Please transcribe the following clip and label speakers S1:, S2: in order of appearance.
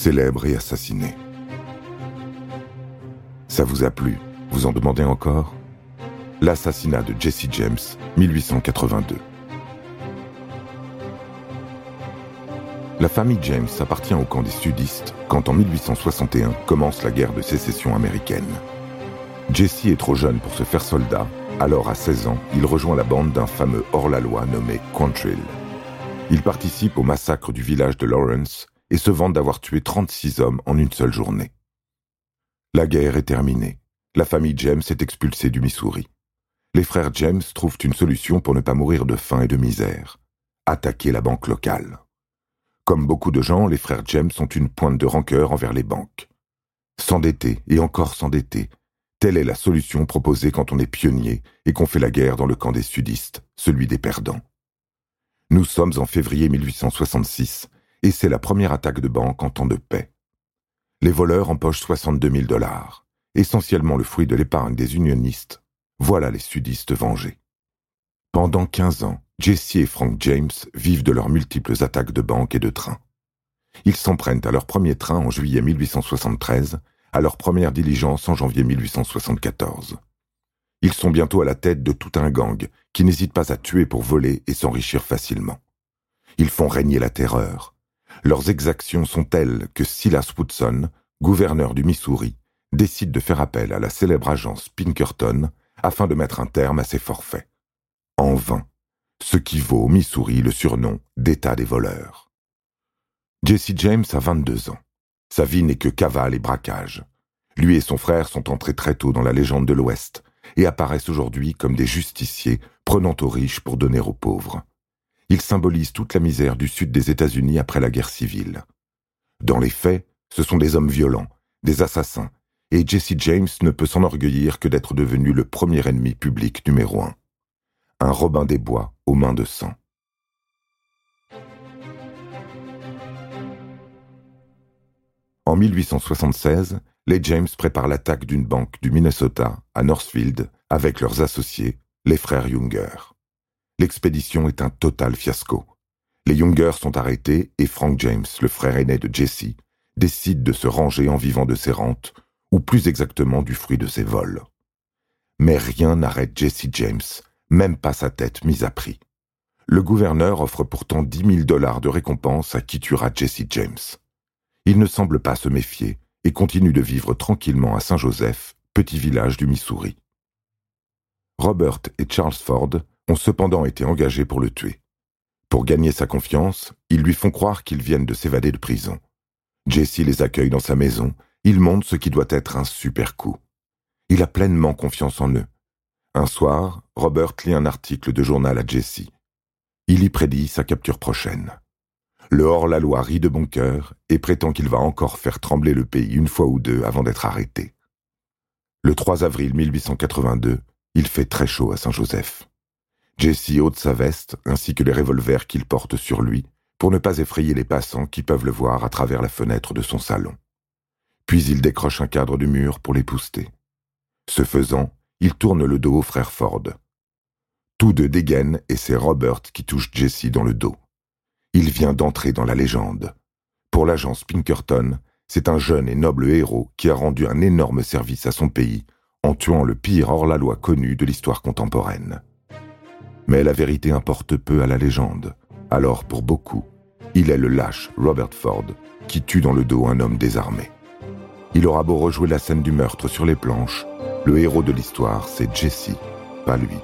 S1: célèbre et assassiné. Ça vous a plu? Vous en demandez encore? L'assassinat de Jesse James, 1882. La famille James appartient au camp des sudistes quand en 1861 commence la guerre de sécession américaine. Jesse est trop jeune pour se faire soldat, alors à 16 ans, il rejoint la bande d'un fameux hors-la-loi nommé Quantrill. Il participe au massacre du village de Lawrence et se vante d'avoir tué 36 hommes en une seule journée. La guerre est terminée. La famille James est expulsée du Missouri. Les frères James trouvent une solution pour ne pas mourir de faim et de misère. Attaquer la banque locale. Comme beaucoup de gens, les frères James ont une pointe de rancœur envers les banques. S'endetter et encore s'endetter, telle est la solution proposée quand on est pionnier et qu'on fait la guerre dans le camp des sudistes, celui des perdants. Nous sommes en février 1866 et c'est la première attaque de banque en temps de paix. Les voleurs empochent 62 000 dollars, essentiellement le fruit de l'épargne des unionistes. Voilà les sudistes vengés. Pendant 15 ans, Jesse et Frank James vivent de leurs multiples attaques de banques et de trains. Ils s'en prennent à leur premier train en juillet 1873, à leur première diligence en janvier 1874. Ils sont bientôt à la tête de tout un gang qui n'hésite pas à tuer pour voler et s'enrichir facilement. Ils font régner la terreur. Leurs exactions sont telles que Silas Woodson, gouverneur du Missouri, décide de faire appel à la célèbre agence Pinkerton afin de mettre un terme à ses forfaits. En vain ce qui vaut au Missouri le surnom d'État des voleurs. Jesse James a 22 ans. Sa vie n'est que cavale et braquage. Lui et son frère sont entrés très tôt dans la légende de l'Ouest et apparaissent aujourd'hui comme des justiciers prenant aux riches pour donner aux pauvres. Ils symbolisent toute la misère du sud des États-Unis après la guerre civile. Dans les faits, ce sont des hommes violents, des assassins, et Jesse James ne peut s'enorgueillir que d'être devenu le premier ennemi public numéro un un Robin des Bois aux mains de sang. En 1876, les James préparent l'attaque d'une banque du Minnesota à Northfield avec leurs associés, les frères Younger. L'expédition est un total fiasco. Les Younger sont arrêtés et Frank James, le frère aîné de Jesse, décide de se ranger en vivant de ses rentes, ou plus exactement du fruit de ses vols. Mais rien n'arrête Jesse James, même pas sa tête mise à prix. Le gouverneur offre pourtant dix mille dollars de récompense à qui tuera Jesse James. Il ne semble pas se méfier et continue de vivre tranquillement à Saint-Joseph, petit village du Missouri. Robert et Charles Ford ont cependant été engagés pour le tuer. Pour gagner sa confiance, ils lui font croire qu'ils viennent de s'évader de prison. Jesse les accueille dans sa maison, il montre ce qui doit être un super coup. Il a pleinement confiance en eux, un soir, Robert lit un article de journal à Jesse. Il y prédit sa capture prochaine. Le hors-la-loi rit de bon cœur et prétend qu'il va encore faire trembler le pays une fois ou deux avant d'être arrêté. Le 3 avril 1882, il fait très chaud à Saint-Joseph. Jesse ôte sa veste ainsi que les revolvers qu'il porte sur lui pour ne pas effrayer les passants qui peuvent le voir à travers la fenêtre de son salon. Puis il décroche un cadre du mur pour l'épouster. Ce faisant, il tourne le dos au frère Ford. Tous deux dégainent et c'est Robert qui touche Jesse dans le dos. Il vient d'entrer dans la légende. Pour l'agence Pinkerton, c'est un jeune et noble héros qui a rendu un énorme service à son pays en tuant le pire hors-la-loi connu de l'histoire contemporaine. Mais la vérité importe peu à la légende. Alors, pour beaucoup, il est le lâche Robert Ford qui tue dans le dos un homme désarmé. Il aura beau rejouer la scène du meurtre sur les planches, le héros de l'histoire, c'est Jesse, pas lui.